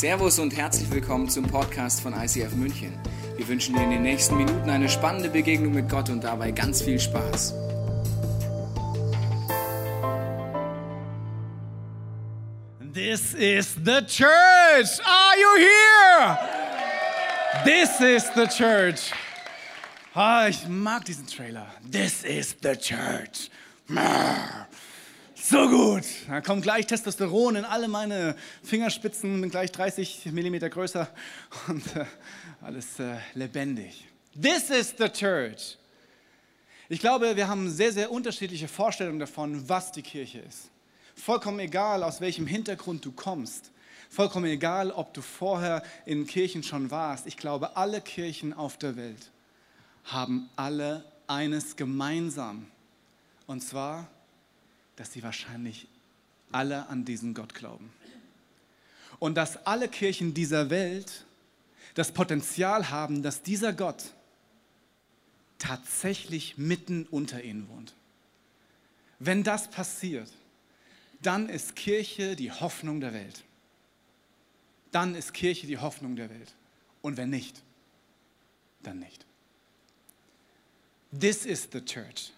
Servus und herzlich willkommen zum Podcast von ICF München. Wir wünschen dir in den nächsten Minuten eine spannende Begegnung mit Gott und dabei ganz viel Spaß. This is the church. Are you here? This is the church. Ah, ich mag diesen Trailer. This is the church. So gut. Da kommt gleich Testosteron in alle meine Fingerspitzen, bin gleich 30 Millimeter größer und äh, alles äh, lebendig. This is the church. Ich glaube, wir haben sehr, sehr unterschiedliche Vorstellungen davon, was die Kirche ist. Vollkommen egal, aus welchem Hintergrund du kommst. Vollkommen egal, ob du vorher in Kirchen schon warst. Ich glaube, alle Kirchen auf der Welt haben alle eines gemeinsam. Und zwar, dass sie wahrscheinlich alle an diesen Gott glauben. Und dass alle Kirchen dieser Welt das Potenzial haben, dass dieser Gott tatsächlich mitten unter ihnen wohnt. Wenn das passiert, dann ist Kirche die Hoffnung der Welt. Dann ist Kirche die Hoffnung der Welt. Und wenn nicht, dann nicht. This is the church.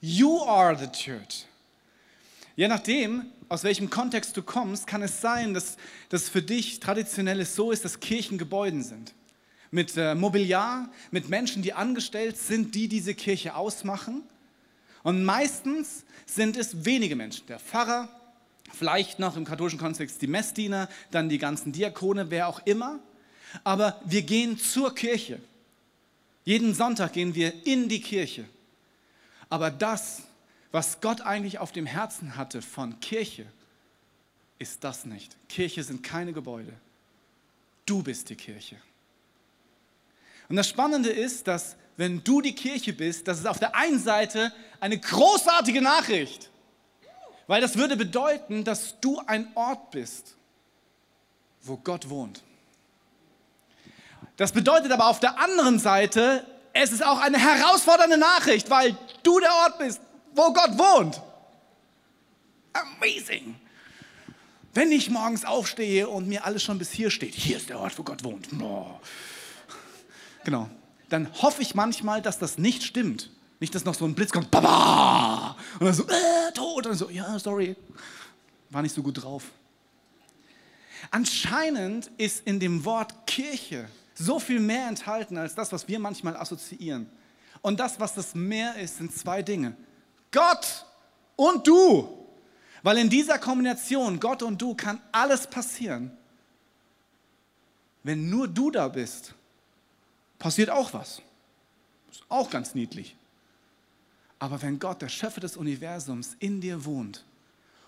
You are the church. Je nachdem, aus welchem Kontext du kommst, kann es sein, dass das für dich traditionell so ist, dass Kirchen Gebäuden sind. Mit äh, Mobiliar, mit Menschen, die angestellt sind, die diese Kirche ausmachen. Und meistens sind es wenige Menschen. Der Pfarrer, vielleicht noch im katholischen Kontext die Messdiener, dann die ganzen Diakone, wer auch immer. Aber wir gehen zur Kirche. Jeden Sonntag gehen wir in die Kirche. Aber das, was Gott eigentlich auf dem Herzen hatte von Kirche, ist das nicht. Kirche sind keine Gebäude. Du bist die Kirche. Und das Spannende ist, dass wenn du die Kirche bist, das ist auf der einen Seite eine großartige Nachricht, weil das würde bedeuten, dass du ein Ort bist, wo Gott wohnt. Das bedeutet aber auf der anderen Seite, es ist auch eine herausfordernde Nachricht, weil du der Ort bist, wo Gott wohnt. Amazing. Wenn ich morgens aufstehe und mir alles schon bis hier steht, hier ist der Ort, wo Gott wohnt. Oh. Genau. Dann hoffe ich manchmal, dass das nicht stimmt. Nicht, dass noch so ein Blitz kommt, Baba! Und dann so, äh, tot. Und dann so, ja, sorry, war nicht so gut drauf. Anscheinend ist in dem Wort Kirche so viel mehr enthalten als das, was wir manchmal assoziieren. Und das, was das mehr ist, sind zwei Dinge. Gott und du. Weil in dieser Kombination, Gott und du, kann alles passieren. Wenn nur du da bist, passiert auch was. Ist auch ganz niedlich. Aber wenn Gott, der Schöpfer des Universums, in dir wohnt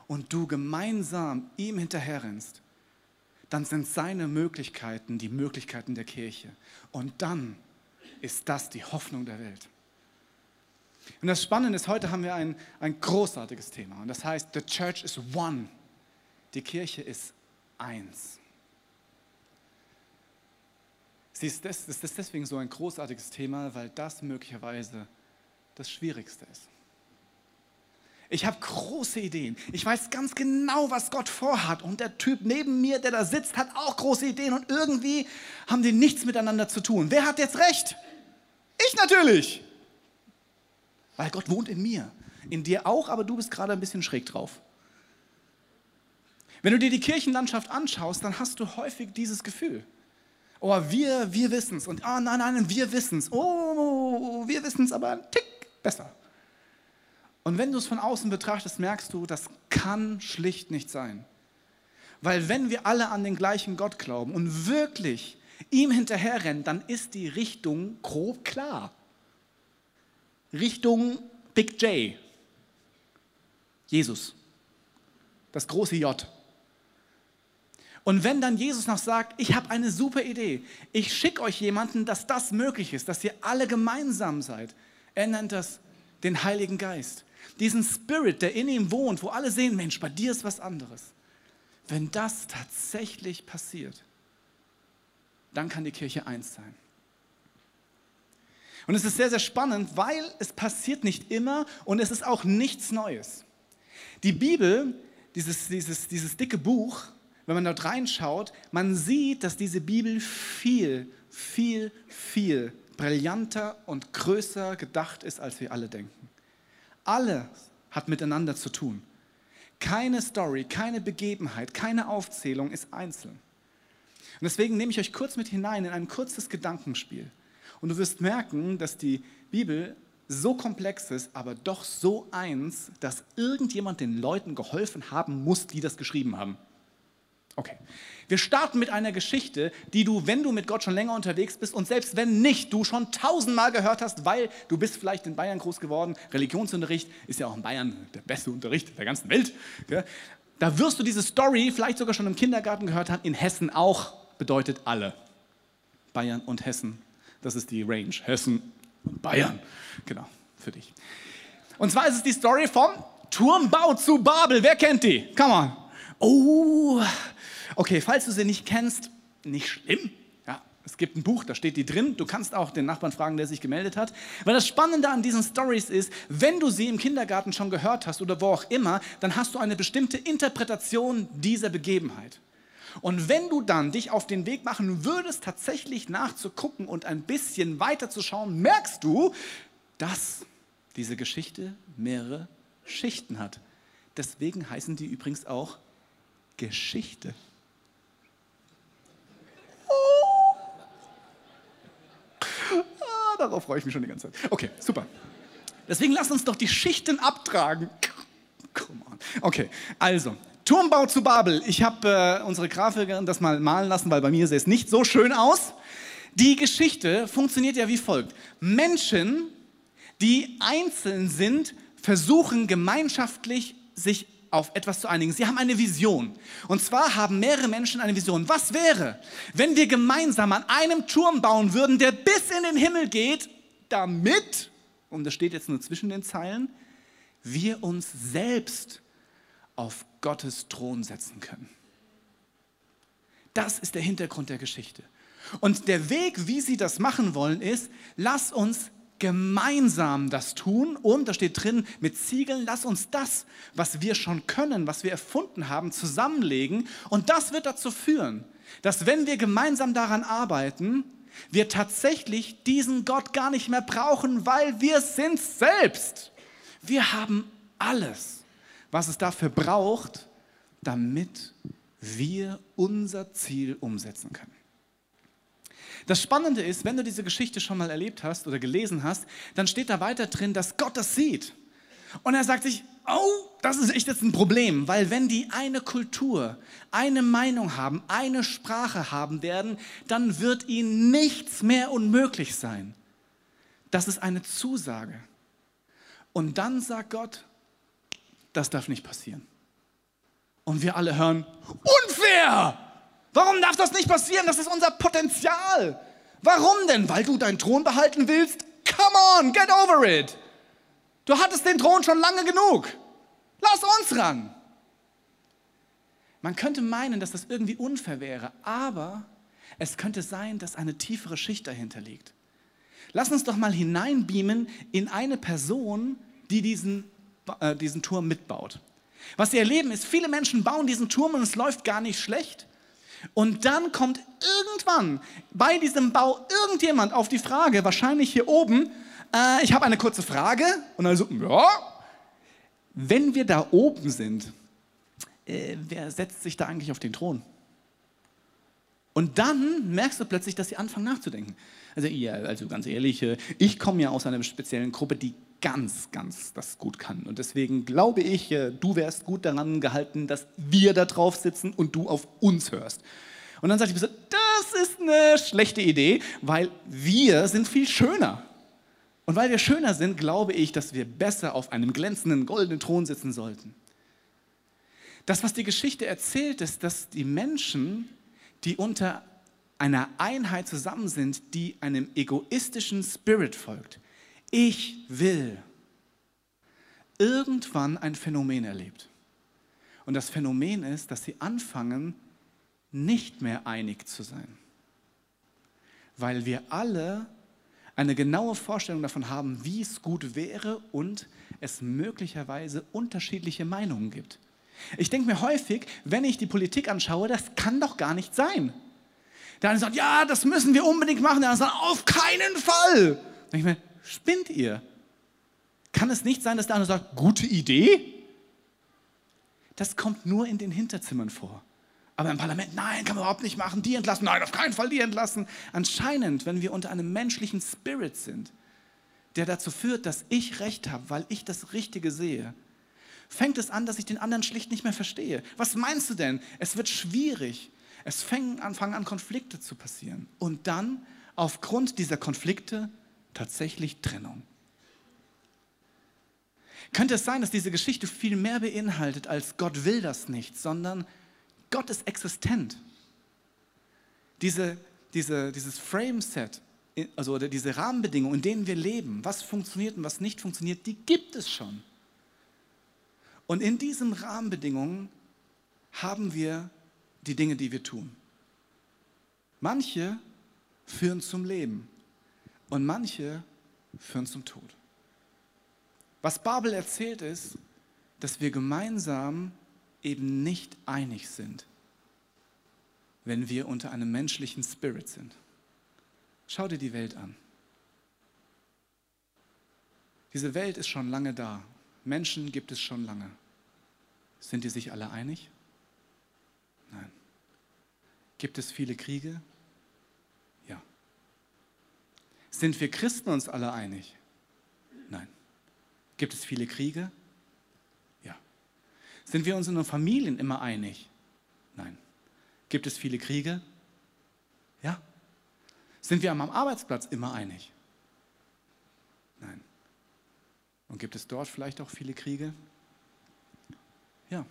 und du gemeinsam ihm hinterherrennst, dann sind seine Möglichkeiten die Möglichkeiten der Kirche. Und dann ist das die Hoffnung der Welt. Und das Spannende ist, heute haben wir ein, ein großartiges Thema. Und das heißt, the church is one. Die Kirche ist eins. Sie ist, das, ist deswegen so ein großartiges Thema, weil das möglicherweise das Schwierigste ist. Ich habe große Ideen. Ich weiß ganz genau, was Gott vorhat. Und der Typ neben mir, der da sitzt, hat auch große Ideen. Und irgendwie haben die nichts miteinander zu tun. Wer hat jetzt recht? Ich natürlich. Weil Gott wohnt in mir. In dir auch, aber du bist gerade ein bisschen schräg drauf. Wenn du dir die Kirchenlandschaft anschaust, dann hast du häufig dieses Gefühl. Oh, wir, wir wissen es. Und oh, nein, nein, wir wissen es. Oh, wir wissen es aber ein Tick besser. Und wenn du es von außen betrachtest, merkst du, das kann schlicht nicht sein. Weil wenn wir alle an den gleichen Gott glauben und wirklich ihm hinterherrennen, dann ist die Richtung grob klar. Richtung Big J. Jesus. Das große J. Und wenn dann Jesus noch sagt, ich habe eine super Idee, ich schicke euch jemanden, dass das möglich ist, dass ihr alle gemeinsam seid, er nennt das den Heiligen Geist diesen Spirit, der in ihm wohnt, wo alle sehen, Mensch, bei dir ist was anderes. Wenn das tatsächlich passiert, dann kann die Kirche eins sein. Und es ist sehr, sehr spannend, weil es passiert nicht immer und es ist auch nichts Neues. Die Bibel, dieses, dieses, dieses dicke Buch, wenn man dort reinschaut, man sieht, dass diese Bibel viel, viel, viel brillanter und größer gedacht ist, als wir alle denken. Alles hat miteinander zu tun. Keine Story, keine Begebenheit, keine Aufzählung ist einzeln. Und deswegen nehme ich euch kurz mit hinein in ein kurzes Gedankenspiel. Und du wirst merken, dass die Bibel so komplex ist, aber doch so eins, dass irgendjemand den Leuten geholfen haben muss, die das geschrieben haben. Okay. Wir starten mit einer Geschichte, die du, wenn du mit Gott schon länger unterwegs bist und selbst wenn nicht, du schon tausendmal gehört hast, weil du bist vielleicht in Bayern groß geworden. Religionsunterricht ist ja auch in Bayern der beste Unterricht der ganzen Welt. Da wirst du diese Story vielleicht sogar schon im Kindergarten gehört haben. In Hessen auch bedeutet alle. Bayern und Hessen. Das ist die Range. Hessen und Bayern. Genau, für dich. Und zwar ist es die Story vom Turmbau zu Babel. Wer kennt die? Come on. Oh, okay, falls du sie nicht kennst, nicht schlimm. Ja, es gibt ein Buch, da steht die drin. Du kannst auch den Nachbarn fragen, der sich gemeldet hat. Weil das Spannende an diesen Stories ist, wenn du sie im Kindergarten schon gehört hast oder wo auch immer, dann hast du eine bestimmte Interpretation dieser Begebenheit. Und wenn du dann dich auf den Weg machen würdest, tatsächlich nachzugucken und ein bisschen weiter zu schauen, merkst du, dass diese Geschichte mehrere Schichten hat. Deswegen heißen die übrigens auch Geschichte. Oh. Ah, darauf freue ich mich schon die ganze Zeit. Okay, super. Deswegen lass uns doch die Schichten abtragen. Come on. Okay, also, Turmbau zu Babel. Ich habe äh, unsere Grafikerin das mal malen lassen, weil bei mir sieht es nicht so schön aus. Die Geschichte funktioniert ja wie folgt. Menschen, die einzeln sind, versuchen gemeinschaftlich sich auf etwas zu einigen. Sie haben eine Vision. Und zwar haben mehrere Menschen eine Vision. Was wäre, wenn wir gemeinsam an einem Turm bauen würden, der bis in den Himmel geht, damit, und das steht jetzt nur zwischen den Zeilen, wir uns selbst auf Gottes Thron setzen können. Das ist der Hintergrund der Geschichte. Und der Weg, wie sie das machen wollen, ist, lass uns gemeinsam das tun und, da steht drin, mit Ziegeln, lass uns das, was wir schon können, was wir erfunden haben, zusammenlegen. Und das wird dazu führen, dass wenn wir gemeinsam daran arbeiten, wir tatsächlich diesen Gott gar nicht mehr brauchen, weil wir sind selbst. Wir haben alles, was es dafür braucht, damit wir unser Ziel umsetzen können. Das Spannende ist, wenn du diese Geschichte schon mal erlebt hast oder gelesen hast, dann steht da weiter drin, dass Gott das sieht. Und er sagt sich, oh, das ist echt jetzt ein Problem, weil wenn die eine Kultur, eine Meinung haben, eine Sprache haben werden, dann wird ihnen nichts mehr unmöglich sein. Das ist eine Zusage. Und dann sagt Gott, das darf nicht passieren. Und wir alle hören, unfair! Warum darf das nicht passieren? Das ist unser Potenzial. Warum denn? Weil du deinen Thron behalten willst? Come on, get over it. Du hattest den Thron schon lange genug. Lass uns ran. Man könnte meinen, dass das irgendwie unfair wäre, aber es könnte sein, dass eine tiefere Schicht dahinter liegt. Lass uns doch mal hineinbeamen in eine Person, die diesen, äh, diesen Turm mitbaut. Was wir erleben ist, viele Menschen bauen diesen Turm und es läuft gar nicht schlecht. Und dann kommt irgendwann bei diesem Bau irgendjemand auf die Frage, wahrscheinlich hier oben, äh, ich habe eine kurze Frage. Und also, ja, wenn wir da oben sind, äh, wer setzt sich da eigentlich auf den Thron? Und dann merkst du plötzlich, dass sie anfangen nachzudenken. Also, ja, also ganz ehrlich, äh, ich komme ja aus einer speziellen Gruppe, die ganz, ganz das gut kann. Und deswegen glaube ich, äh, du wärst gut daran gehalten, dass wir da drauf sitzen und du auf uns hörst. Und dann sagt die Person, das ist eine schlechte Idee, weil wir sind viel schöner. Und weil wir schöner sind, glaube ich, dass wir besser auf einem glänzenden goldenen Thron sitzen sollten. Das, was die Geschichte erzählt, ist, dass die Menschen, die unter einer Einheit zusammen sind, die einem egoistischen Spirit folgt, ich will, irgendwann ein Phänomen erlebt. Und das Phänomen ist, dass sie anfangen, nicht mehr einig zu sein. Weil wir alle eine genaue Vorstellung davon haben, wie es gut wäre und es möglicherweise unterschiedliche Meinungen gibt. Ich denke mir häufig, wenn ich die Politik anschaue, das kann doch gar nicht sein. Der eine sagt, ja, das müssen wir unbedingt machen. Der andere sagt, auf keinen Fall. Ich mir, spinnt ihr? Kann es nicht sein, dass der andere sagt, gute Idee? Das kommt nur in den Hinterzimmern vor. Aber im Parlament, nein, kann man überhaupt nicht machen, die entlassen, nein, auf keinen Fall die entlassen. Anscheinend, wenn wir unter einem menschlichen Spirit sind, der dazu führt, dass ich recht habe, weil ich das Richtige sehe, fängt es an, dass ich den anderen schlicht nicht mehr verstehe. Was meinst du denn? Es wird schwierig. Es fangen an, fangen an Konflikte zu passieren. Und dann, aufgrund dieser Konflikte, tatsächlich Trennung. Könnte es sein, dass diese Geschichte viel mehr beinhaltet, als Gott will das nicht, sondern Gott ist existent. Diese, diese, dieses Frame-Set, also diese Rahmenbedingungen, in denen wir leben, was funktioniert und was nicht funktioniert, die gibt es schon. Und in diesen Rahmenbedingungen haben wir die Dinge, die wir tun. Manche führen zum Leben und manche führen zum Tod. Was Babel erzählt ist, dass wir gemeinsam eben nicht einig sind, wenn wir unter einem menschlichen Spirit sind. Schau dir die Welt an. Diese Welt ist schon lange da. Menschen gibt es schon lange. Sind die sich alle einig? Nein. Gibt es viele Kriege? Ja. Sind wir Christen uns alle einig? Nein. Gibt es viele Kriege? Ja. Sind wir uns in unseren Familien immer einig? Nein. Gibt es viele Kriege? Ja. Sind wir am Arbeitsplatz immer einig? Nein. Und gibt es dort vielleicht auch viele Kriege? Ja.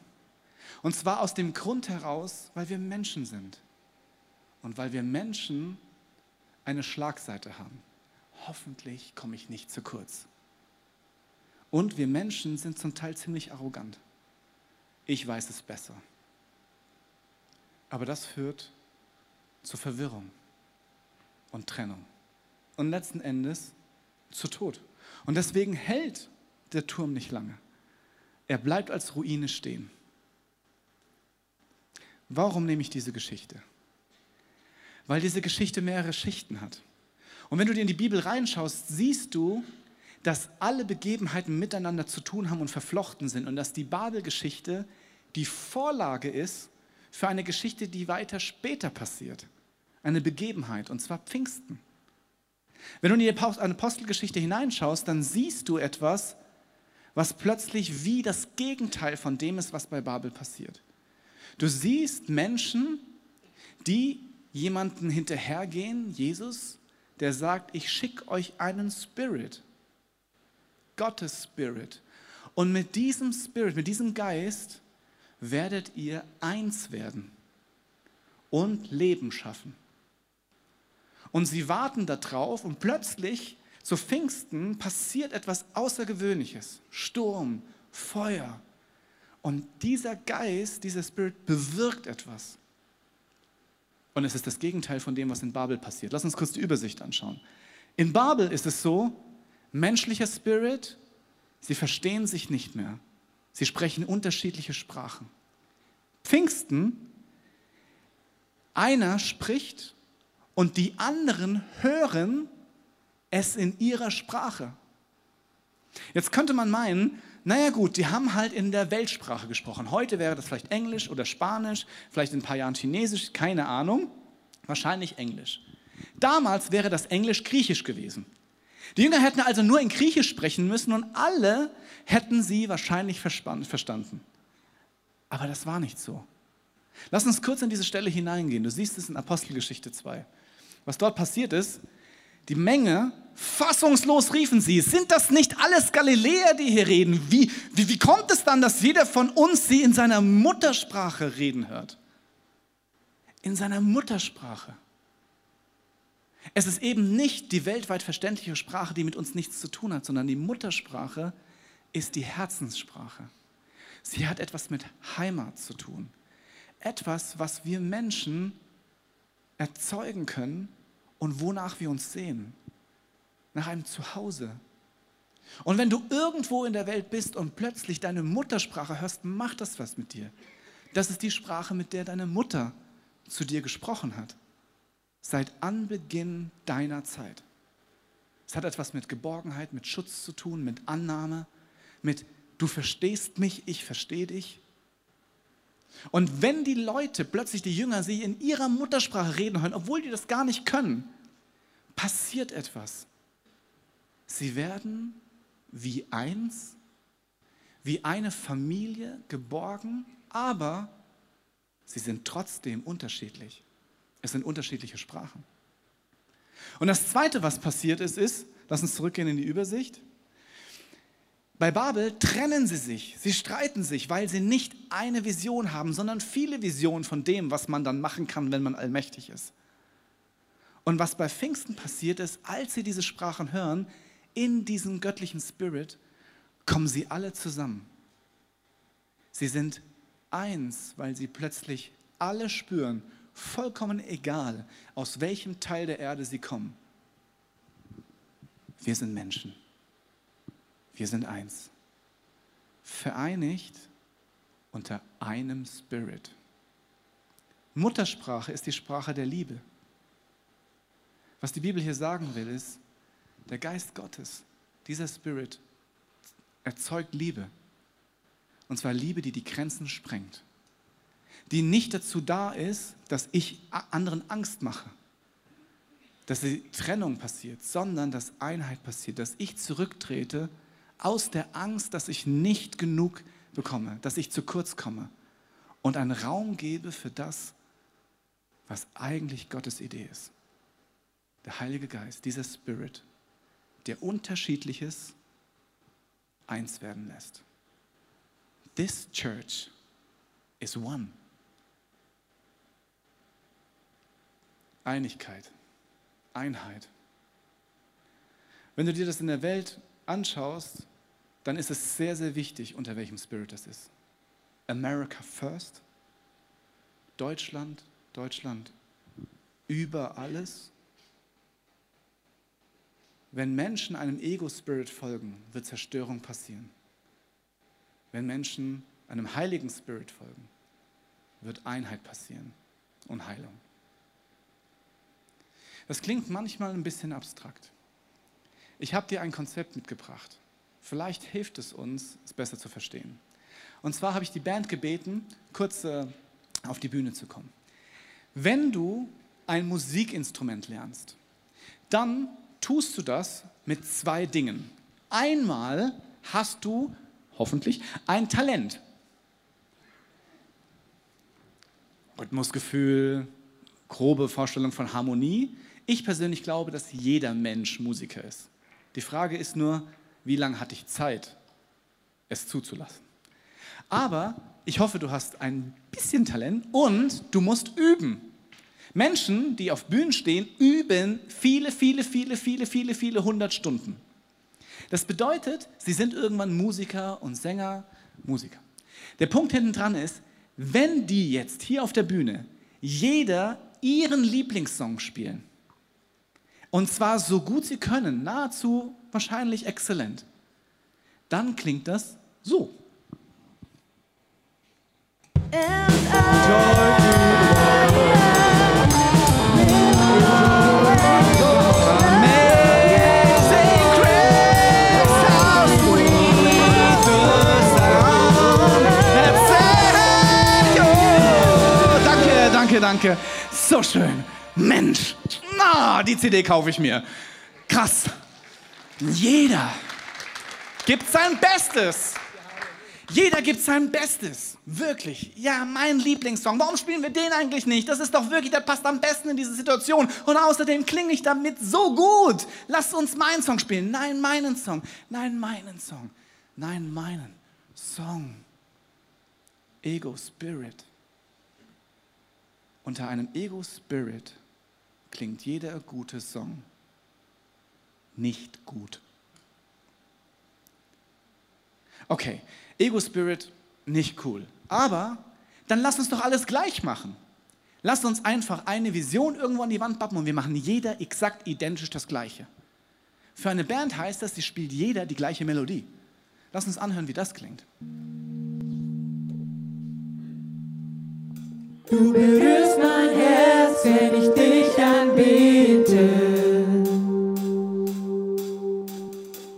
Und zwar aus dem Grund heraus, weil wir Menschen sind. Und weil wir Menschen eine Schlagseite haben. Hoffentlich komme ich nicht zu kurz. Und wir Menschen sind zum Teil ziemlich arrogant. Ich weiß es besser. Aber das führt zu Verwirrung und Trennung. Und letzten Endes zu Tod. Und deswegen hält der Turm nicht lange. Er bleibt als Ruine stehen. Warum nehme ich diese Geschichte? Weil diese Geschichte mehrere Schichten hat. Und wenn du dir in die Bibel reinschaust, siehst du, dass alle Begebenheiten miteinander zu tun haben und verflochten sind und dass die Babelgeschichte die Vorlage ist für eine Geschichte, die weiter später passiert. Eine Begebenheit, und zwar Pfingsten. Wenn du in die Apostelgeschichte hineinschaust, dann siehst du etwas, was plötzlich wie das Gegenteil von dem ist, was bei Babel passiert. Du siehst Menschen, die jemanden hinterhergehen, Jesus, der sagt, ich schicke euch einen Spirit, Gottes Spirit. Und mit diesem Spirit, mit diesem Geist werdet ihr eins werden und Leben schaffen. Und sie warten darauf und plötzlich zu Pfingsten passiert etwas Außergewöhnliches. Sturm, Feuer. Und dieser Geist, dieser Spirit bewirkt etwas. Und es ist das Gegenteil von dem, was in Babel passiert. Lass uns kurz die Übersicht anschauen. In Babel ist es so, menschlicher Spirit, sie verstehen sich nicht mehr. Sie sprechen unterschiedliche Sprachen. Pfingsten, einer spricht und die anderen hören es in ihrer Sprache. Jetzt könnte man meinen, naja gut, die haben halt in der Weltsprache gesprochen. Heute wäre das vielleicht Englisch oder Spanisch, vielleicht in ein paar Jahren Chinesisch, keine Ahnung. Wahrscheinlich Englisch. Damals wäre das Englisch Griechisch gewesen. Die Jünger hätten also nur in Griechisch sprechen müssen und alle hätten sie wahrscheinlich verstanden. Aber das war nicht so. Lass uns kurz in diese Stelle hineingehen. Du siehst es in Apostelgeschichte 2. Was dort passiert ist, die Menge, fassungslos riefen sie, sind das nicht alles Galiläer, die hier reden? Wie, wie, wie kommt es dann, dass jeder von uns sie in seiner Muttersprache reden hört? In seiner Muttersprache. Es ist eben nicht die weltweit verständliche Sprache, die mit uns nichts zu tun hat, sondern die Muttersprache ist die Herzenssprache. Sie hat etwas mit Heimat zu tun. Etwas, was wir Menschen erzeugen können und wonach wir uns sehen. Nach einem Zuhause. Und wenn du irgendwo in der Welt bist und plötzlich deine Muttersprache hörst, macht das was mit dir. Das ist die Sprache, mit der deine Mutter zu dir gesprochen hat. Seit Anbeginn deiner Zeit. Es hat etwas mit Geborgenheit, mit Schutz zu tun, mit Annahme, mit du verstehst mich, ich verstehe dich. Und wenn die Leute, plötzlich die Jünger, sie in ihrer Muttersprache reden hören, obwohl die das gar nicht können, passiert etwas. Sie werden wie eins, wie eine Familie geborgen, aber sie sind trotzdem unterschiedlich. Es sind unterschiedliche Sprachen. Und das Zweite, was passiert ist, ist, lass uns zurückgehen in die Übersicht. Bei Babel trennen sie sich, sie streiten sich, weil sie nicht eine Vision haben, sondern viele Visionen von dem, was man dann machen kann, wenn man allmächtig ist. Und was bei Pfingsten passiert ist, als sie diese Sprachen hören, in diesem göttlichen Spirit, kommen sie alle zusammen. Sie sind eins, weil sie plötzlich alle spüren, vollkommen egal, aus welchem Teil der Erde sie kommen. Wir sind Menschen. Wir sind eins. Vereinigt unter einem Spirit. Muttersprache ist die Sprache der Liebe. Was die Bibel hier sagen will, ist, der Geist Gottes, dieser Spirit, erzeugt Liebe. Und zwar Liebe, die die Grenzen sprengt. Die nicht dazu da ist, dass ich anderen Angst mache, dass die Trennung passiert, sondern dass Einheit passiert, dass ich zurücktrete aus der Angst, dass ich nicht genug bekomme, dass ich zu kurz komme und einen Raum gebe für das, was eigentlich Gottes Idee ist. Der Heilige Geist, dieser Spirit, der Unterschiedliches eins werden lässt. This church is one. Einigkeit, Einheit. Wenn du dir das in der Welt anschaust, dann ist es sehr, sehr wichtig, unter welchem Spirit es ist. America first, Deutschland, Deutschland über alles. Wenn Menschen einem Ego-Spirit folgen, wird Zerstörung passieren. Wenn Menschen einem heiligen Spirit folgen, wird Einheit passieren und Heilung. Das klingt manchmal ein bisschen abstrakt. Ich habe dir ein Konzept mitgebracht. Vielleicht hilft es uns, es besser zu verstehen. Und zwar habe ich die Band gebeten, kurz äh, auf die Bühne zu kommen. Wenn du ein Musikinstrument lernst, dann tust du das mit zwei Dingen. Einmal hast du hoffentlich ein Talent. Rhythmusgefühl, grobe Vorstellung von Harmonie. Ich persönlich glaube, dass jeder Mensch Musiker ist. Die Frage ist nur, wie lange hatte ich Zeit, es zuzulassen? Aber ich hoffe, du hast ein bisschen Talent und du musst üben. Menschen, die auf Bühnen stehen, üben viele, viele, viele, viele, viele, viele hundert Stunden. Das bedeutet, sie sind irgendwann Musiker und Sänger, Musiker. Der Punkt hinten dran ist, wenn die jetzt hier auf der Bühne jeder ihren Lieblingssong spielen, und zwar so gut sie können, nahezu wahrscheinlich exzellent, dann klingt das so. Danke, danke. So schön. Mensch, die CD kaufe ich mir. Krass. Jeder gibt sein Bestes. Jeder gibt sein Bestes. Wirklich. Ja, mein Lieblingssong. Warum spielen wir den eigentlich nicht? Das ist doch wirklich, der passt am besten in diese Situation. Und außerdem klinge ich damit so gut. Lass uns meinen Song spielen. Nein, meinen Song. Nein, meinen Song. Nein, meinen Song. Ego Spirit. Unter einem Ego Spirit klingt jeder gute Song nicht gut. Okay, Ego Spirit nicht cool. Aber dann lass uns doch alles gleich machen. Lass uns einfach eine Vision irgendwo an die Wand pappen und wir machen jeder exakt identisch das Gleiche. Für eine Band heißt das, sie spielt jeder die gleiche Melodie. Lass uns anhören, wie das klingt. Du berührst mein Herz, wenn ich dich anbete.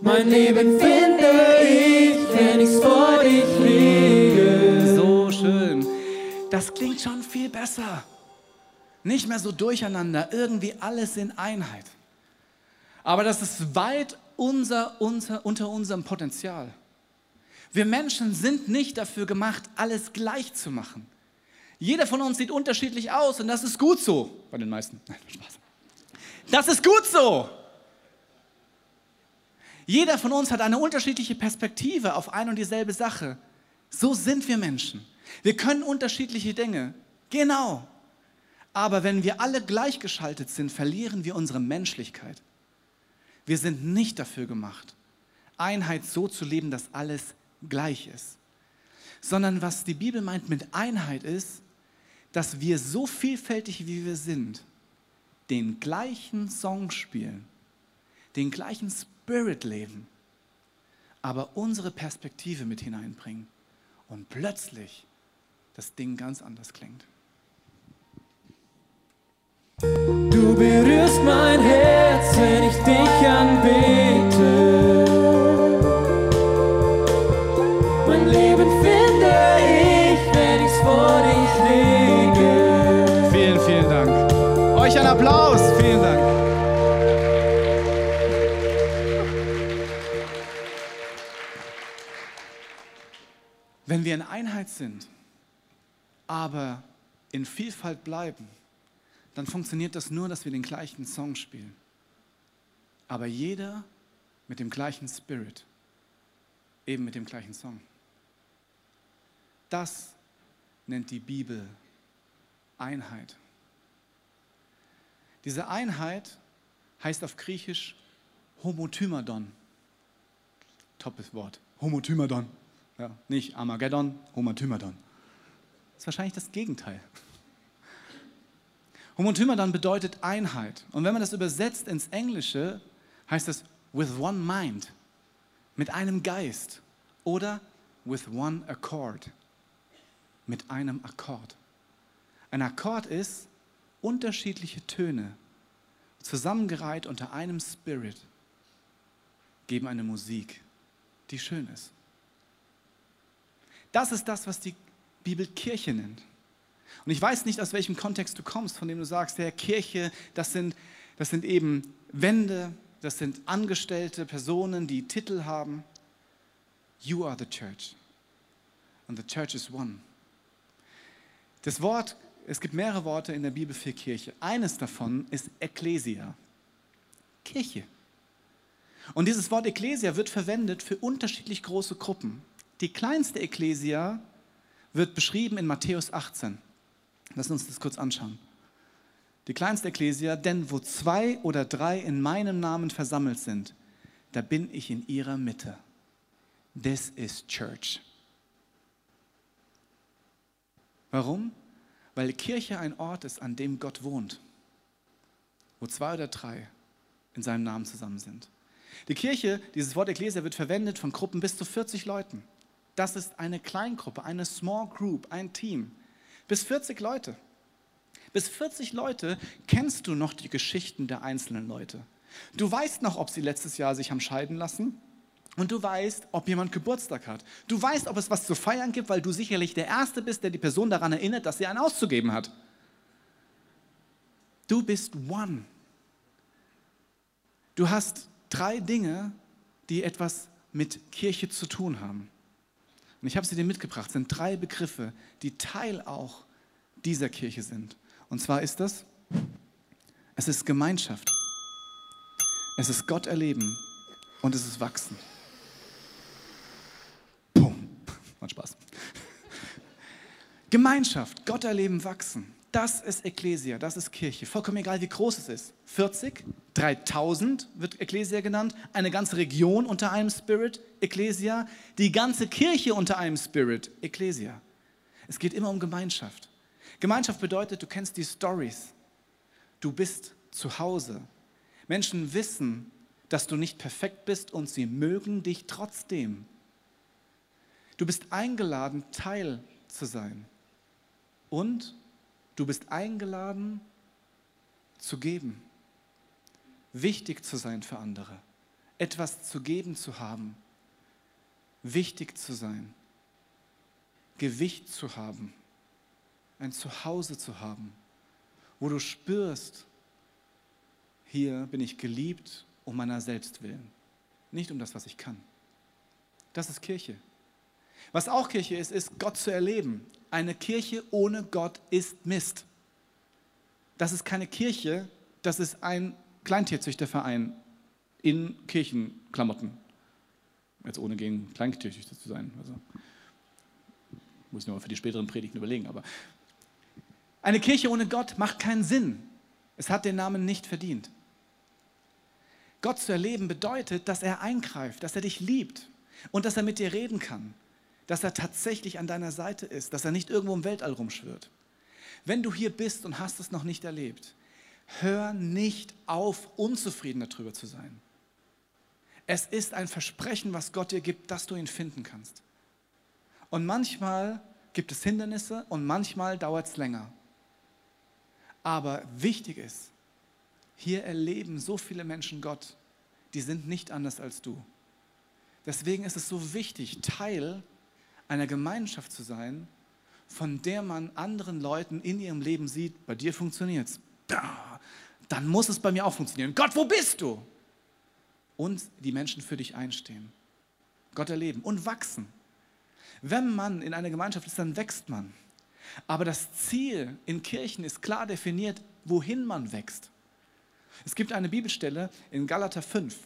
Mein Leben finde ich, wenn ich's vor dich lege. So schön. Das klingt schon viel besser. Nicht mehr so durcheinander, irgendwie alles in Einheit. Aber das ist weit unser, unser, unter unserem Potenzial. Wir Menschen sind nicht dafür gemacht, alles gleich zu machen. Jeder von uns sieht unterschiedlich aus und das ist gut so. Bei den meisten. Nein, Spaß. Das ist gut so. Jeder von uns hat eine unterschiedliche Perspektive auf eine und dieselbe Sache. So sind wir Menschen. Wir können unterschiedliche Dinge. Genau. Aber wenn wir alle gleichgeschaltet sind, verlieren wir unsere Menschlichkeit. Wir sind nicht dafür gemacht, Einheit so zu leben, dass alles gleich ist. Sondern was die Bibel meint mit Einheit ist, dass wir so vielfältig wie wir sind, den gleichen Song spielen, den gleichen Spirit leben, aber unsere Perspektive mit hineinbringen und plötzlich das Ding ganz anders klingt. Du berührst mein Herz, wenn ich dich anbete. Wir in Einheit sind, aber in Vielfalt bleiben, dann funktioniert das nur, dass wir den gleichen Song spielen. Aber jeder mit dem gleichen Spirit, eben mit dem gleichen Song. Das nennt die Bibel Einheit. Diese Einheit heißt auf Griechisch Homotymadon. Toppes Wort. Homotymadon. Ja, nicht Armageddon, Homotymadon. Das ist wahrscheinlich das Gegenteil. Homotymadon bedeutet Einheit. Und wenn man das übersetzt ins Englische, heißt das with one mind, mit einem Geist oder with one accord, mit einem Akkord. Ein Akkord ist unterschiedliche Töne, zusammengereiht unter einem Spirit, geben eine Musik, die schön ist. Das ist das, was die Bibel Kirche nennt. Und ich weiß nicht, aus welchem Kontext du kommst, von dem du sagst, der Kirche, das sind, das sind eben Wände, das sind angestellte Personen, die Titel haben. You are the church. And the church is one. Das Wort, es gibt mehrere Worte in der Bibel für Kirche. Eines davon ist Ecclesia. Kirche. Und dieses Wort Ecclesia wird verwendet für unterschiedlich große Gruppen. Die kleinste Ecclesia wird beschrieben in Matthäus 18. Lass uns das kurz anschauen. Die kleinste Ecclesia, denn wo zwei oder drei in meinem Namen versammelt sind, da bin ich in ihrer Mitte. This is Church. Warum? Weil Kirche ein Ort ist, an dem Gott wohnt, wo zwei oder drei in seinem Namen zusammen sind. Die Kirche, dieses Wort Ecclesia wird verwendet von Gruppen bis zu 40 Leuten. Das ist eine Kleingruppe, eine Small Group, ein Team. Bis 40 Leute. Bis 40 Leute kennst du noch die Geschichten der einzelnen Leute. Du weißt noch, ob sie letztes Jahr sich haben scheiden lassen. Und du weißt, ob jemand Geburtstag hat. Du weißt, ob es was zu feiern gibt, weil du sicherlich der Erste bist, der die Person daran erinnert, dass sie einen auszugeben hat. Du bist One. Du hast drei Dinge, die etwas mit Kirche zu tun haben. Und ich habe sie dir mitgebracht. Es sind drei Begriffe, die Teil auch dieser Kirche sind. Und zwar ist das, es ist Gemeinschaft, es ist Gott erleben und es ist wachsen. Pum, macht Spaß. Gemeinschaft, Gott erleben, wachsen. Das ist Ekklesia, das ist Kirche. Vollkommen egal, wie groß es ist. 40, 3000 wird Ekklesia genannt, eine ganze Region unter einem Spirit, Ekklesia, die ganze Kirche unter einem Spirit, Ekklesia. Es geht immer um Gemeinschaft. Gemeinschaft bedeutet, du kennst die Stories. Du bist zu Hause. Menschen wissen, dass du nicht perfekt bist und sie mögen dich trotzdem. Du bist eingeladen, Teil zu sein. Und du bist eingeladen, zu geben. Wichtig zu sein für andere. Etwas zu geben zu haben. Wichtig zu sein. Gewicht zu haben. Ein Zuhause zu haben. Wo du spürst, hier bin ich geliebt um meiner selbst willen. Nicht um das, was ich kann. Das ist Kirche. Was auch Kirche ist, ist Gott zu erleben. Eine Kirche ohne Gott ist Mist. Das ist keine Kirche, das ist ein Kleintierzüchterverein in Kirchenklamotten. Jetzt ohne gegen Kleintierzüchter zu sein. Also, muss ich nochmal für die späteren Predigten überlegen. Aber eine Kirche ohne Gott macht keinen Sinn. Es hat den Namen nicht verdient. Gott zu erleben bedeutet, dass er eingreift, dass er dich liebt und dass er mit dir reden kann dass er tatsächlich an deiner Seite ist, dass er nicht irgendwo im Weltall rumschwirrt. Wenn du hier bist und hast es noch nicht erlebt, hör nicht auf, unzufrieden darüber zu sein. Es ist ein Versprechen, was Gott dir gibt, dass du ihn finden kannst. Und manchmal gibt es Hindernisse und manchmal dauert es länger. Aber wichtig ist, hier erleben so viele Menschen Gott, die sind nicht anders als du. Deswegen ist es so wichtig, Teil einer Gemeinschaft zu sein, von der man anderen Leuten in ihrem Leben sieht, bei dir funktioniert es. Dann muss es bei mir auch funktionieren. Gott, wo bist du? Und die Menschen für dich einstehen. Gott erleben und wachsen. Wenn man in einer Gemeinschaft ist, dann wächst man. Aber das Ziel in Kirchen ist klar definiert, wohin man wächst. Es gibt eine Bibelstelle in Galater 5.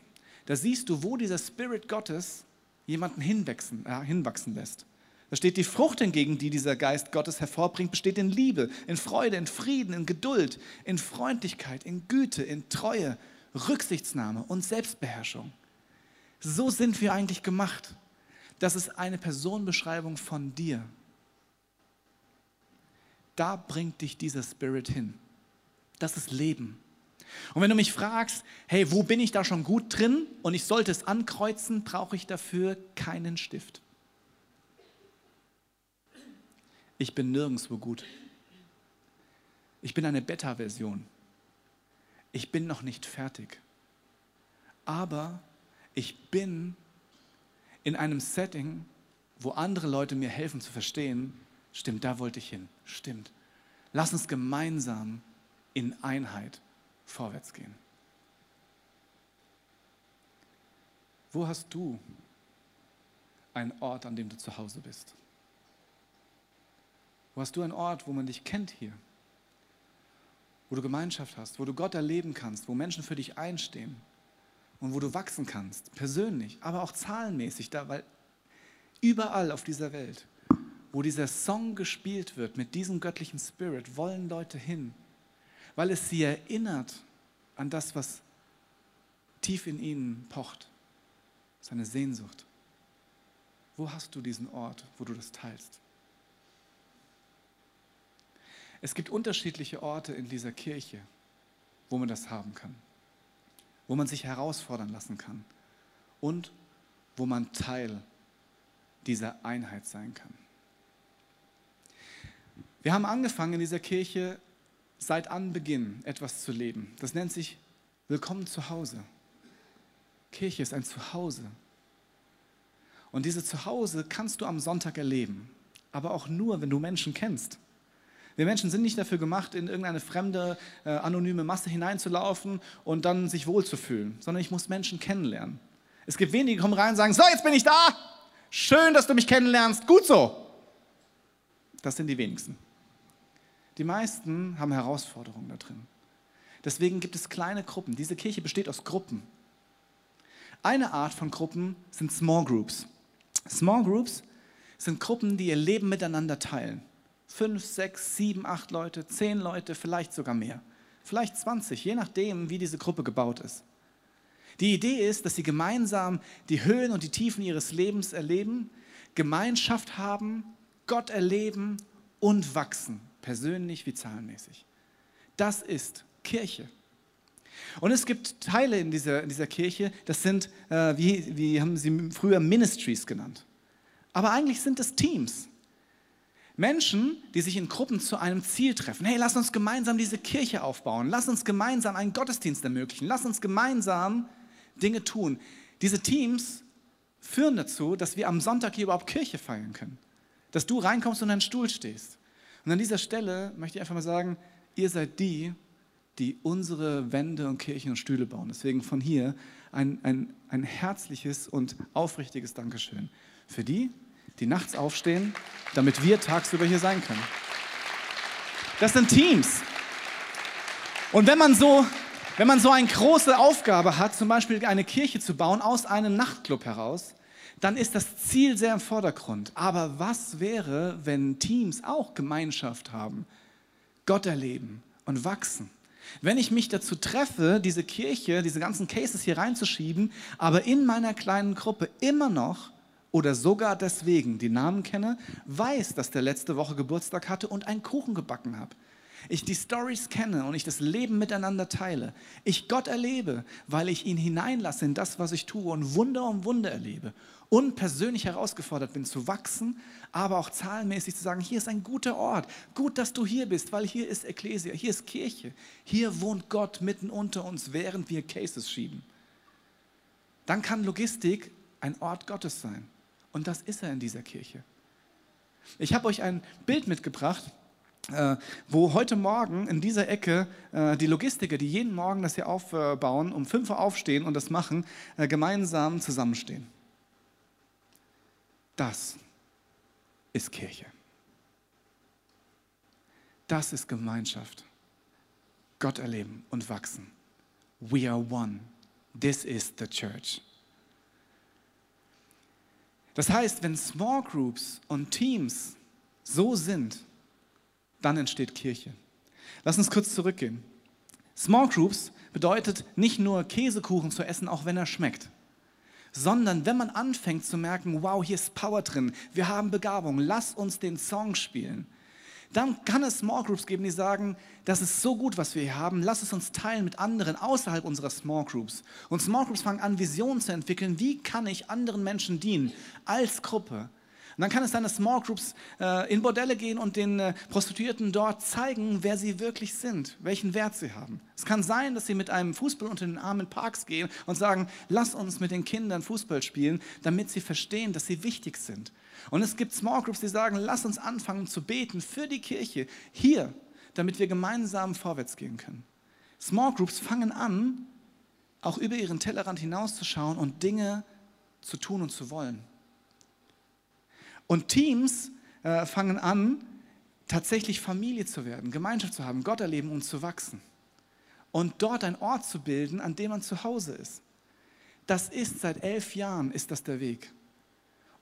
Da siehst du, wo dieser Spirit Gottes jemanden hinwachsen, äh, hinwachsen lässt. Da steht die Frucht hingegen, die dieser Geist Gottes hervorbringt, besteht in Liebe, in Freude, in Frieden, in Geduld, in Freundlichkeit, in Güte, in Treue, Rücksichtsnahme und Selbstbeherrschung. So sind wir eigentlich gemacht. Das ist eine Personenbeschreibung von dir. Da bringt dich dieser Spirit hin. Das ist Leben. Und wenn du mich fragst, hey, wo bin ich da schon gut drin und ich sollte es ankreuzen, brauche ich dafür keinen Stift. Ich bin nirgendwo gut. Ich bin eine Beta-Version. Ich bin noch nicht fertig. Aber ich bin in einem Setting, wo andere Leute mir helfen zu verstehen, stimmt, da wollte ich hin. Stimmt. Lass uns gemeinsam in Einheit vorwärts gehen. Wo hast du einen Ort, an dem du zu Hause bist? Wo hast du einen Ort, wo man dich kennt hier? Wo du Gemeinschaft hast, wo du Gott erleben kannst, wo Menschen für dich einstehen und wo du wachsen kannst, persönlich, aber auch zahlenmäßig, da, weil überall auf dieser Welt, wo dieser Song gespielt wird mit diesem göttlichen Spirit, wollen Leute hin, weil es sie erinnert an das, was tief in ihnen pocht, seine Sehnsucht. Wo hast du diesen Ort, wo du das teilst? Es gibt unterschiedliche Orte in dieser Kirche, wo man das haben kann, wo man sich herausfordern lassen kann und wo man Teil dieser Einheit sein kann. Wir haben angefangen in dieser Kirche seit Anbeginn etwas zu leben. Das nennt sich Willkommen zu Hause. Kirche ist ein Zuhause. Und diese Zuhause kannst du am Sonntag erleben, aber auch nur, wenn du Menschen kennst. Wir Menschen sind nicht dafür gemacht, in irgendeine fremde, äh, anonyme Masse hineinzulaufen und dann sich wohlzufühlen, sondern ich muss Menschen kennenlernen. Es gibt wenige, die kommen rein und sagen, so, jetzt bin ich da. Schön, dass du mich kennenlernst. Gut so. Das sind die wenigsten. Die meisten haben Herausforderungen da drin. Deswegen gibt es kleine Gruppen. Diese Kirche besteht aus Gruppen. Eine Art von Gruppen sind Small Groups. Small Groups sind Gruppen, die ihr Leben miteinander teilen fünf, sechs, sieben, acht Leute, zehn Leute, vielleicht sogar mehr. Vielleicht 20, je nachdem, wie diese Gruppe gebaut ist. Die Idee ist, dass sie gemeinsam die Höhen und die Tiefen ihres Lebens erleben, Gemeinschaft haben, Gott erleben und wachsen, persönlich wie zahlenmäßig. Das ist Kirche. Und es gibt Teile in dieser, in dieser Kirche, das sind, äh, wie, wie haben sie früher Ministries genannt. Aber eigentlich sind es Teams. Menschen, die sich in Gruppen zu einem Ziel treffen. Hey, lass uns gemeinsam diese Kirche aufbauen. Lass uns gemeinsam einen Gottesdienst ermöglichen. Lass uns gemeinsam Dinge tun. Diese Teams führen dazu, dass wir am Sonntag hier überhaupt Kirche feiern können. Dass du reinkommst und an einen Stuhl stehst. Und an dieser Stelle möchte ich einfach mal sagen, ihr seid die, die unsere Wände und Kirchen und Stühle bauen. Deswegen von hier ein, ein, ein herzliches und aufrichtiges Dankeschön für die, die nachts aufstehen, damit wir tagsüber hier sein können. Das sind Teams. Und wenn man so, wenn man so eine große Aufgabe hat, zum Beispiel eine Kirche zu bauen aus einem Nachtclub heraus, dann ist das Ziel sehr im Vordergrund. Aber was wäre, wenn Teams auch Gemeinschaft haben, Gott erleben und wachsen? Wenn ich mich dazu treffe, diese Kirche, diese ganzen Cases hier reinzuschieben, aber in meiner kleinen Gruppe immer noch oder sogar deswegen die Namen kenne, weiß, dass der letzte Woche Geburtstag hatte und einen Kuchen gebacken habe. Ich die Stories kenne und ich das Leben miteinander teile. Ich Gott erlebe, weil ich ihn hineinlasse in das, was ich tue und Wunder um Wunder erlebe. Und persönlich herausgefordert bin zu wachsen, aber auch zahlenmäßig zu sagen, hier ist ein guter Ort. Gut, dass du hier bist, weil hier ist Ekklesia, hier ist Kirche. Hier wohnt Gott mitten unter uns, während wir Cases schieben. Dann kann Logistik ein Ort Gottes sein. Und das ist er in dieser Kirche. Ich habe euch ein Bild mitgebracht, äh, wo heute Morgen in dieser Ecke äh, die Logistiker, die jeden Morgen das hier aufbauen, um 5 Uhr aufstehen und das machen, äh, gemeinsam zusammenstehen. Das ist Kirche. Das ist Gemeinschaft. Gott erleben und wachsen. We are one. This is the church. Das heißt, wenn Small Groups und Teams so sind, dann entsteht Kirche. Lass uns kurz zurückgehen. Small Groups bedeutet nicht nur Käsekuchen zu essen, auch wenn er schmeckt, sondern wenn man anfängt zu merken, wow, hier ist Power drin, wir haben Begabung, lass uns den Song spielen dann kann es Small Groups geben, die sagen, das ist so gut, was wir hier haben, lass es uns teilen mit anderen außerhalb unserer Small Groups. Und Small Groups fangen an, Visionen zu entwickeln, wie kann ich anderen Menschen dienen als Gruppe. Und dann kann es dass Small Groups äh, in Bordelle gehen und den äh, Prostituierten dort zeigen, wer sie wirklich sind, welchen Wert sie haben. Es kann sein, dass sie mit einem Fußball unter den Armen in Parks gehen und sagen, lass uns mit den Kindern Fußball spielen, damit sie verstehen, dass sie wichtig sind. Und es gibt Small Groups, die sagen, lass uns anfangen zu beten für die Kirche hier, damit wir gemeinsam vorwärts gehen können. Small Groups fangen an, auch über ihren Tellerrand hinauszuschauen und Dinge zu tun und zu wollen. Und Teams äh, fangen an, tatsächlich Familie zu werden, Gemeinschaft zu haben, Gott erleben und zu wachsen. Und dort einen Ort zu bilden, an dem man zu Hause ist. Das ist seit elf Jahren, ist das der Weg.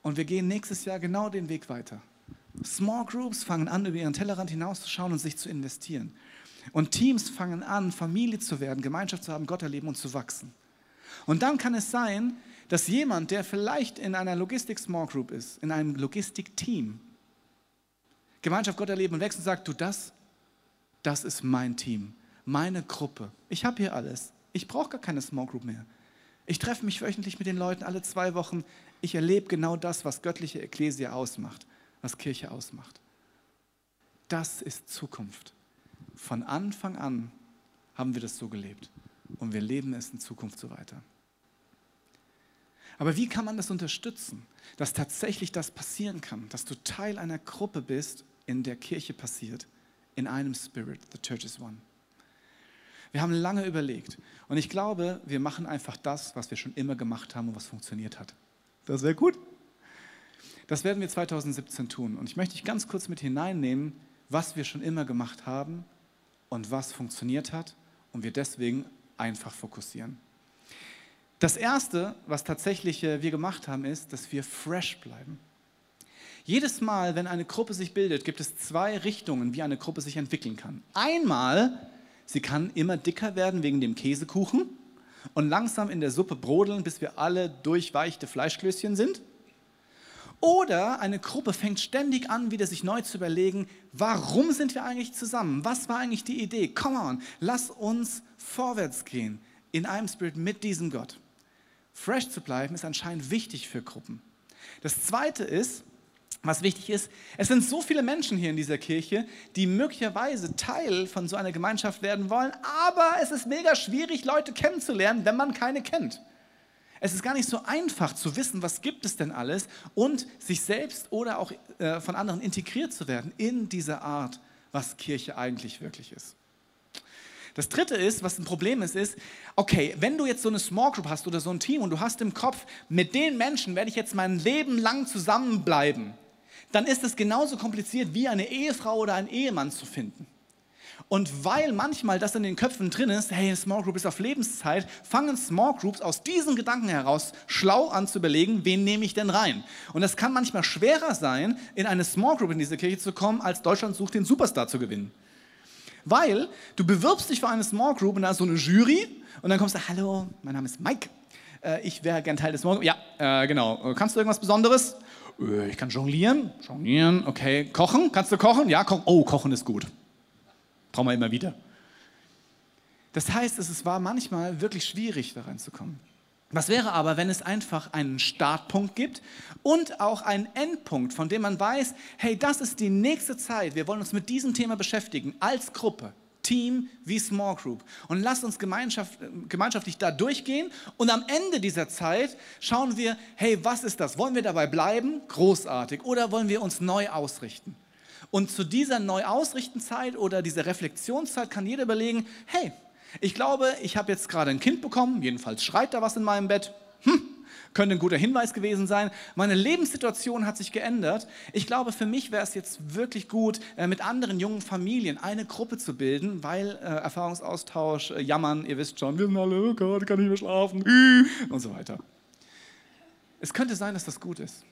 Und wir gehen nächstes Jahr genau den Weg weiter. Small Groups fangen an, über ihren Tellerrand hinauszuschauen und sich zu investieren. Und Teams fangen an, Familie zu werden, Gemeinschaft zu haben, Gott erleben und zu wachsen. Und dann kann es sein, dass jemand, der vielleicht in einer Logistik-Small Group ist, in einem Logistik-Team, Gemeinschaft Gott erleben und wächst und sagt, du das, das ist mein Team, meine Gruppe. Ich habe hier alles. Ich brauche gar keine Small Group mehr. Ich treffe mich wöchentlich mit den Leuten alle zwei Wochen. Ich erlebe genau das, was göttliche Ekklesia ausmacht, was Kirche ausmacht. Das ist Zukunft. Von Anfang an haben wir das so gelebt und wir leben es in Zukunft so weiter. Aber wie kann man das unterstützen, dass tatsächlich das passieren kann, dass du Teil einer Gruppe bist, in der Kirche passiert, in einem Spirit, the Church is one. Wir haben lange überlegt und ich glaube, wir machen einfach das, was wir schon immer gemacht haben und was funktioniert hat. Das wäre gut. Das werden wir 2017 tun und ich möchte dich ganz kurz mit hineinnehmen, was wir schon immer gemacht haben und was funktioniert hat und wir deswegen einfach fokussieren. Das Erste, was tatsächlich äh, wir gemacht haben, ist, dass wir fresh bleiben. Jedes Mal, wenn eine Gruppe sich bildet, gibt es zwei Richtungen, wie eine Gruppe sich entwickeln kann. Einmal Sie kann immer dicker werden wegen dem Käsekuchen und langsam in der Suppe brodeln, bis wir alle durchweichte Fleischklößchen sind. Oder eine Gruppe fängt ständig an, wieder sich neu zu überlegen, warum sind wir eigentlich zusammen? Was war eigentlich die Idee? Come on, lass uns vorwärts gehen in einem Spirit mit diesem Gott. Fresh zu bleiben ist anscheinend wichtig für Gruppen. Das zweite ist, was wichtig ist, es sind so viele Menschen hier in dieser Kirche, die möglicherweise Teil von so einer Gemeinschaft werden wollen, aber es ist mega schwierig, Leute kennenzulernen, wenn man keine kennt. Es ist gar nicht so einfach zu wissen, was gibt es denn alles und sich selbst oder auch äh, von anderen integriert zu werden in diese Art, was Kirche eigentlich wirklich ist. Das dritte ist, was ein Problem ist, ist, okay, wenn du jetzt so eine Small Group hast oder so ein Team und du hast im Kopf, mit den Menschen werde ich jetzt mein Leben lang zusammenbleiben, dann ist es genauso kompliziert wie eine Ehefrau oder einen Ehemann zu finden. Und weil manchmal das in den Köpfen drin ist, hey, Small Group ist auf Lebenszeit, fangen Small Groups aus diesen Gedanken heraus schlau an zu überlegen, wen nehme ich denn rein? Und es kann manchmal schwerer sein, in eine Small Group in diese Kirche zu kommen, als Deutschland sucht, den Superstar zu gewinnen. Weil du bewirbst dich für eine Small Group und da ist so eine Jury und dann kommst du, hallo, mein Name ist Mike, äh, ich wäre gern Teil des Small Group. Ja, äh, genau. Kannst du irgendwas Besonderes? Ich kann jonglieren. Jonglieren, okay. Kochen? Kannst du kochen? Ja, kochen. Oh, kochen ist gut. Brauchen wir immer wieder. Das heißt, es war manchmal wirklich schwierig, da reinzukommen. Was wäre aber, wenn es einfach einen Startpunkt gibt und auch einen Endpunkt, von dem man weiß, hey, das ist die nächste Zeit, wir wollen uns mit diesem Thema beschäftigen, als Gruppe, Team wie Small Group. Und lasst uns gemeinschaft, gemeinschaftlich da durchgehen und am Ende dieser Zeit schauen wir, hey, was ist das? Wollen wir dabei bleiben? Großartig. Oder wollen wir uns neu ausrichten? Und zu dieser Neuausrichtenzeit oder dieser Reflexionszeit kann jeder überlegen, hey, ich glaube, ich habe jetzt gerade ein Kind bekommen, jedenfalls schreit da was in meinem Bett. Hm, könnte ein guter Hinweis gewesen sein. Meine Lebenssituation hat sich geändert. Ich glaube, für mich wäre es jetzt wirklich gut, äh, mit anderen jungen Familien eine Gruppe zu bilden, weil äh, Erfahrungsaustausch, äh, Jammern, ihr wisst schon, wir sind alle, oh Gott, kann nicht mehr schlafen und so weiter. Es könnte sein, dass das gut ist.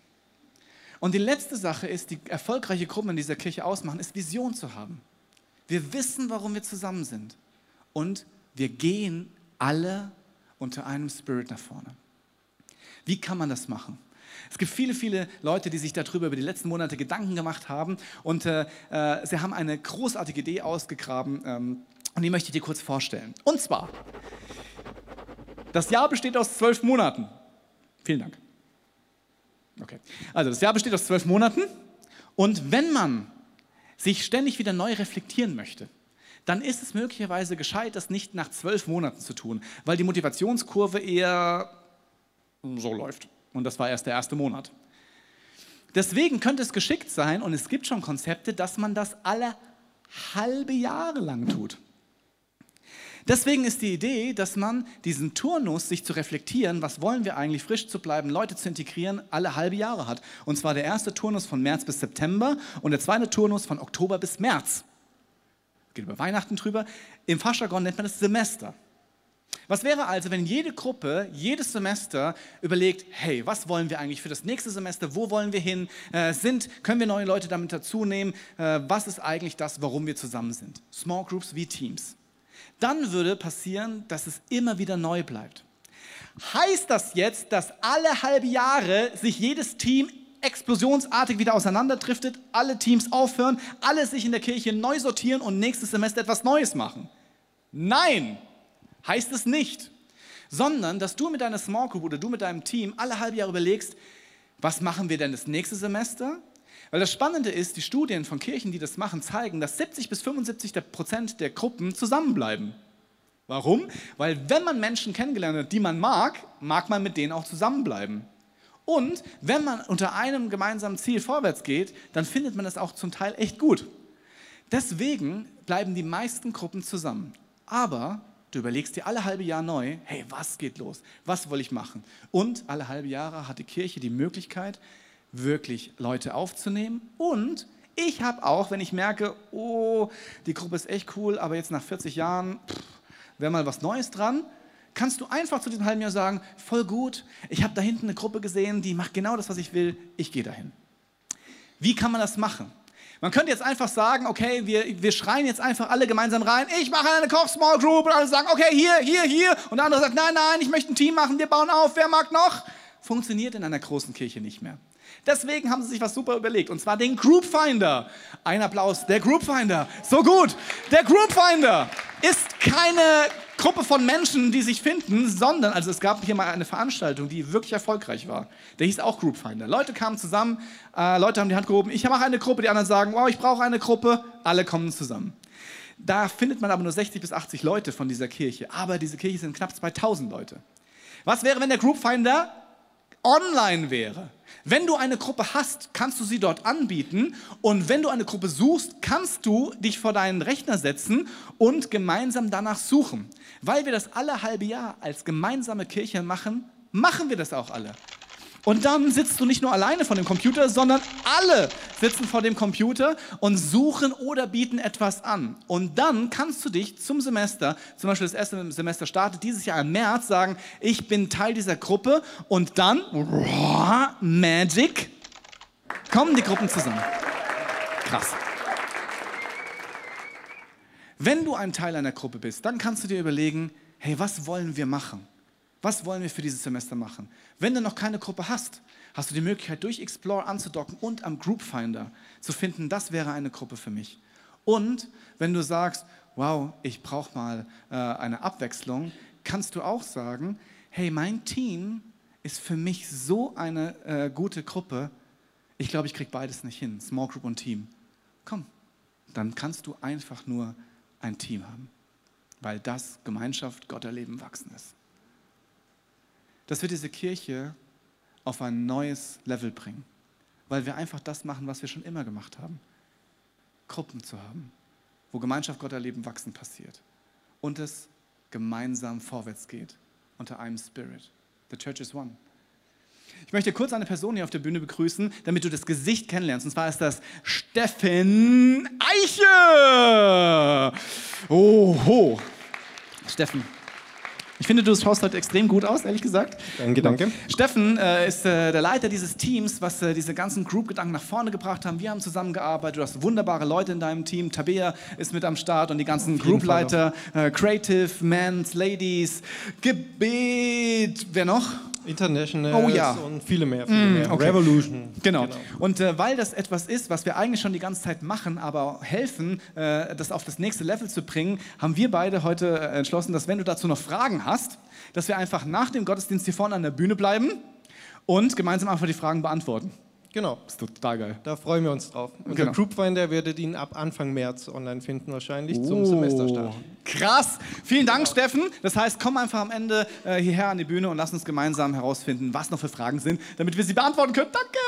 Und die letzte Sache ist, die erfolgreiche Gruppen in dieser Kirche ausmachen, ist Vision zu haben. Wir wissen, warum wir zusammen sind und wir gehen alle unter einem Spirit nach vorne. Wie kann man das machen? Es gibt viele, viele Leute, die sich darüber über die letzten Monate Gedanken gemacht haben und äh, äh, sie haben eine großartige Idee ausgegraben ähm, und die möchte ich dir kurz vorstellen. Und zwar, das Jahr besteht aus zwölf Monaten. Vielen Dank. Okay, also das Jahr besteht aus zwölf Monaten und wenn man sich ständig wieder neu reflektieren möchte, dann ist es möglicherweise gescheit, das nicht nach zwölf Monaten zu tun, weil die Motivationskurve eher so läuft. Und das war erst der erste Monat. Deswegen könnte es geschickt sein, und es gibt schon Konzepte, dass man das alle halbe Jahre lang tut. Deswegen ist die Idee, dass man diesen Turnus, sich zu reflektieren, was wollen wir eigentlich, frisch zu bleiben, Leute zu integrieren, alle halbe Jahre hat. Und zwar der erste Turnus von März bis September und der zweite Turnus von Oktober bis März geht über Weihnachten drüber. Im Fachjargon nennt man das Semester. Was wäre also, wenn jede Gruppe jedes Semester überlegt, hey, was wollen wir eigentlich für das nächste Semester, wo wollen wir hin, äh, sind, können wir neue Leute damit dazu nehmen, äh, was ist eigentlich das, warum wir zusammen sind? Small Groups wie Teams. Dann würde passieren, dass es immer wieder neu bleibt. Heißt das jetzt, dass alle halbe Jahre sich jedes Team explosionsartig wieder auseinanderdriftet, alle Teams aufhören, alle sich in der Kirche neu sortieren und nächstes Semester etwas Neues machen. Nein, heißt es nicht. Sondern, dass du mit deiner Small Group oder du mit deinem Team alle halbe Jahre überlegst, was machen wir denn das nächste Semester? Weil das Spannende ist, die Studien von Kirchen, die das machen, zeigen, dass 70 bis 75 Prozent der Gruppen zusammenbleiben. Warum? Weil wenn man Menschen kennengelernt hat, die man mag, mag man mit denen auch zusammenbleiben. Und wenn man unter einem gemeinsamen Ziel vorwärts geht, dann findet man das auch zum Teil echt gut. Deswegen bleiben die meisten Gruppen zusammen. Aber du überlegst dir alle halbe Jahr neu, hey, was geht los? Was will ich machen? Und alle halbe Jahre hat die Kirche die Möglichkeit, wirklich Leute aufzunehmen. Und ich habe auch, wenn ich merke, oh, die Gruppe ist echt cool, aber jetzt nach 40 Jahren wäre mal was Neues dran, kannst du einfach zu diesem halben Jahr sagen, voll gut, ich habe da hinten eine Gruppe gesehen, die macht genau das, was ich will, ich gehe dahin. Wie kann man das machen? Man könnte jetzt einfach sagen, okay, wir, wir schreien jetzt einfach alle gemeinsam rein, ich mache eine Koch-Small Group und alle sagen, okay, hier, hier, hier. Und der andere sagt, nein, nein, ich möchte ein Team machen, wir bauen auf, wer mag noch? Funktioniert in einer großen Kirche nicht mehr. Deswegen haben sie sich was super überlegt, und zwar den Group Finder. Ein Applaus, der Group Finder. So gut. Der Group Finder ist keine Gruppe von Menschen, die sich finden, sondern, also es gab hier mal eine Veranstaltung, die wirklich erfolgreich war. Der hieß auch Group Finder. Leute kamen zusammen, äh, Leute haben die Hand gehoben, ich mache eine Gruppe, die anderen sagen, wow, ich brauche eine Gruppe, alle kommen zusammen. Da findet man aber nur 60 bis 80 Leute von dieser Kirche, aber diese Kirche sind knapp 2000 Leute. Was wäre, wenn der Group Finder online wäre. Wenn du eine Gruppe hast, kannst du sie dort anbieten. Und wenn du eine Gruppe suchst, kannst du dich vor deinen Rechner setzen und gemeinsam danach suchen. Weil wir das alle halbe Jahr als gemeinsame Kirche machen, machen wir das auch alle. Und dann sitzt du nicht nur alleine vor dem Computer, sondern alle sitzen vor dem Computer und suchen oder bieten etwas an. Und dann kannst du dich zum Semester, zum Beispiel das erste Semester startet dieses Jahr im März, sagen, ich bin Teil dieser Gruppe und dann, Magic, kommen die Gruppen zusammen. Krass. Wenn du ein Teil einer Gruppe bist, dann kannst du dir überlegen, hey, was wollen wir machen? Was wollen wir für dieses Semester machen? Wenn du noch keine Gruppe hast, hast du die Möglichkeit, durch Explore anzudocken und am Group Finder zu finden, das wäre eine Gruppe für mich. Und wenn du sagst, wow, ich brauche mal äh, eine Abwechslung, kannst du auch sagen, hey, mein Team ist für mich so eine äh, gute Gruppe, ich glaube, ich kriege beides nicht hin, Small Group und Team. Komm, dann kannst du einfach nur ein Team haben, weil das Gemeinschaft, Gott erleben, wachsen ist dass wir diese Kirche auf ein neues Level bringen, weil wir einfach das machen, was wir schon immer gemacht haben. Gruppen zu haben, wo Gemeinschaft, Gott erleben, wachsen passiert und es gemeinsam vorwärts geht unter einem Spirit. The Church is one. Ich möchte kurz eine Person hier auf der Bühne begrüßen, damit du das Gesicht kennenlernst. Und zwar ist das Steffen Eiche. Oho. Steffen, ich finde, du schaust heute extrem gut aus, ehrlich gesagt. Danke, danke. Steffen äh, ist äh, der Leiter dieses Teams, was äh, diese ganzen Group-Gedanken nach vorne gebracht haben. Wir haben zusammengearbeitet. Du hast wunderbare Leute in deinem Team. Tabea ist mit am Start und die ganzen Group-Leiter. Äh, Creative, Mans, Ladies, Gebet. Wer noch? International oh, ja. und viele mehr. Viele mm, mehr. Okay. Revolution. Genau. genau. Und äh, weil das etwas ist, was wir eigentlich schon die ganze Zeit machen, aber helfen, äh, das auf das nächste Level zu bringen, haben wir beide heute äh, entschlossen, dass wenn du dazu noch Fragen hast, dass wir einfach nach dem Gottesdienst hier vorne an der Bühne bleiben und gemeinsam einfach die Fragen beantworten. Genau. Das ist total geil. Da freuen wir uns drauf. Unser Genau. Groupfinder werdet ihn ab Anfang März online finden, wahrscheinlich Oh. zum Semesterstart. Krass. Vielen Dank, Steffen. Das heißt, komm einfach am Ende äh, hierher an die Bühne und lass uns gemeinsam herausfinden, was noch für Fragen sind, damit wir sie beantworten können. Danke.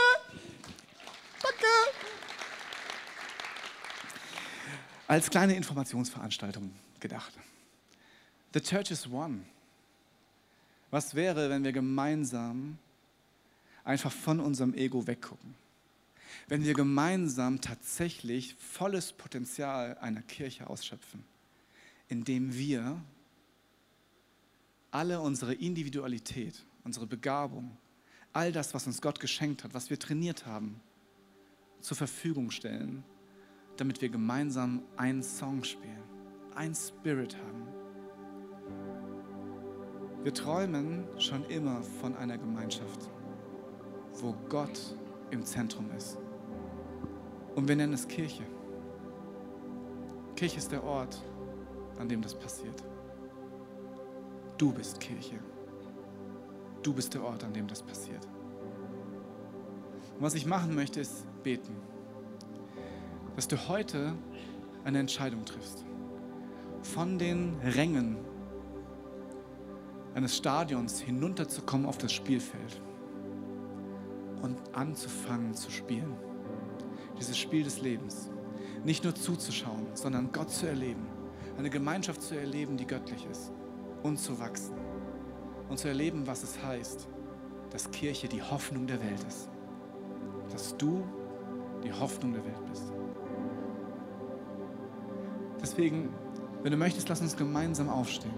Danke. Als kleine Informationsveranstaltung gedacht. The Church is one. Was wäre, wenn wir gemeinsam einfach von unserem Ego weggucken? Wenn wir gemeinsam tatsächlich volles Potenzial einer Kirche ausschöpfen, indem wir alle unsere Individualität, unsere Begabung, all das, was uns Gott geschenkt hat, was wir trainiert haben, zur Verfügung stellen, damit wir gemeinsam einen Song spielen, einen Spirit haben. Wir träumen schon immer von einer Gemeinschaft, wo Gott im Zentrum ist. Und wir nennen es Kirche. Kirche ist der Ort, an dem das passiert. Du bist Kirche. Du bist der Ort, an dem das passiert. Und was ich machen möchte, ist beten. Dass du heute eine Entscheidung triffst. Von den Rängen eines Stadions hinunterzukommen auf das Spielfeld und anzufangen zu spielen. Dieses Spiel des Lebens. Nicht nur zuzuschauen, sondern Gott zu erleben. Eine Gemeinschaft zu erleben, die göttlich ist. Und zu wachsen. Und zu erleben, was es heißt, dass Kirche die Hoffnung der Welt ist. Dass du die Hoffnung der Welt bist. Deswegen, wenn du möchtest, lass uns gemeinsam aufstehen.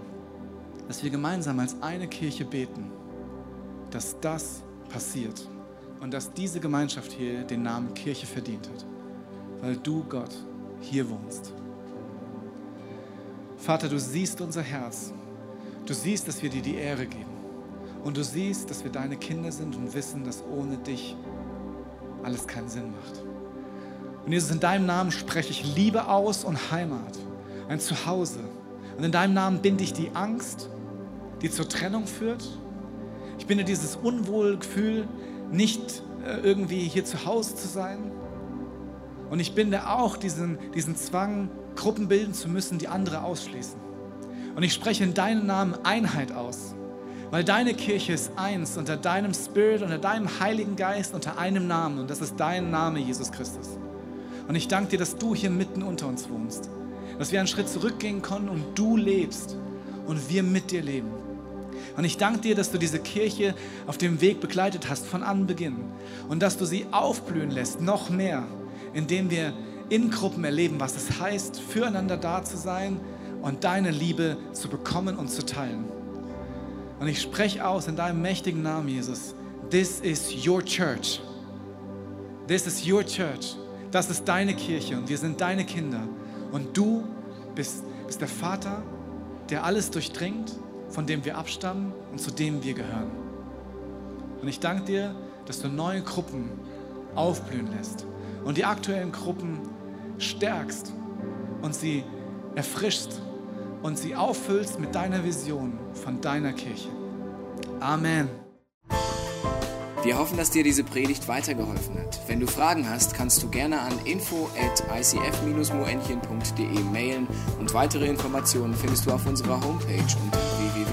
Dass wir gemeinsam als eine Kirche beten, dass das passiert und dass diese Gemeinschaft hier den Namen Kirche verdient hat, weil du, Gott, hier wohnst. Vater, du siehst unser Herz. Du siehst, dass wir dir die Ehre geben. Und du siehst, dass wir deine Kinder sind und wissen, dass ohne dich alles keinen Sinn macht. Und Jesus, in deinem Namen spreche ich Liebe aus und Heimat, ein Zuhause. Und in deinem Namen binde ich die Angst, die zur Trennung führt. Ich binde dieses Unwohlgefühl, nicht äh, irgendwie hier zu Hause zu sein. Und ich binde auch diesen, diesen Zwang, Gruppen bilden zu müssen, die andere ausschließen. Und ich spreche in deinem Namen Einheit aus. Weil deine Kirche ist eins unter deinem Spirit, unter deinem Heiligen Geist, unter einem Namen. Und das ist dein Name, Jesus Christus. Und ich danke dir, dass du hier mitten unter uns wohnst. Dass wir einen Schritt zurückgehen können und du lebst und wir mit dir leben. Und ich danke dir, dass du diese Kirche auf dem Weg begleitet hast von Anbeginn und dass du sie aufblühen lässt, noch mehr, indem wir in Gruppen erleben, was es heißt, füreinander da zu sein und deine Liebe zu bekommen und zu teilen. Und ich spreche aus in deinem mächtigen Namen, Jesus. This is your church. This is your church. Das ist deine Kirche und wir sind deine Kinder. Und du bist, bist der Vater, der alles durchdringt, von dem wir abstammen und zu dem wir gehören. Und ich danke dir, dass du neue Gruppen aufblühen lässt und die aktuellen Gruppen stärkst und sie erfrischst und sie auffüllst mit deiner Vision von deiner Kirche. Amen. Wir hoffen, dass dir diese Predigt weitergeholfen hat. Wenn du Fragen hast, kannst du gerne an info at icf-moenchen.de mailen und weitere Informationen findest du auf unserer Homepage unter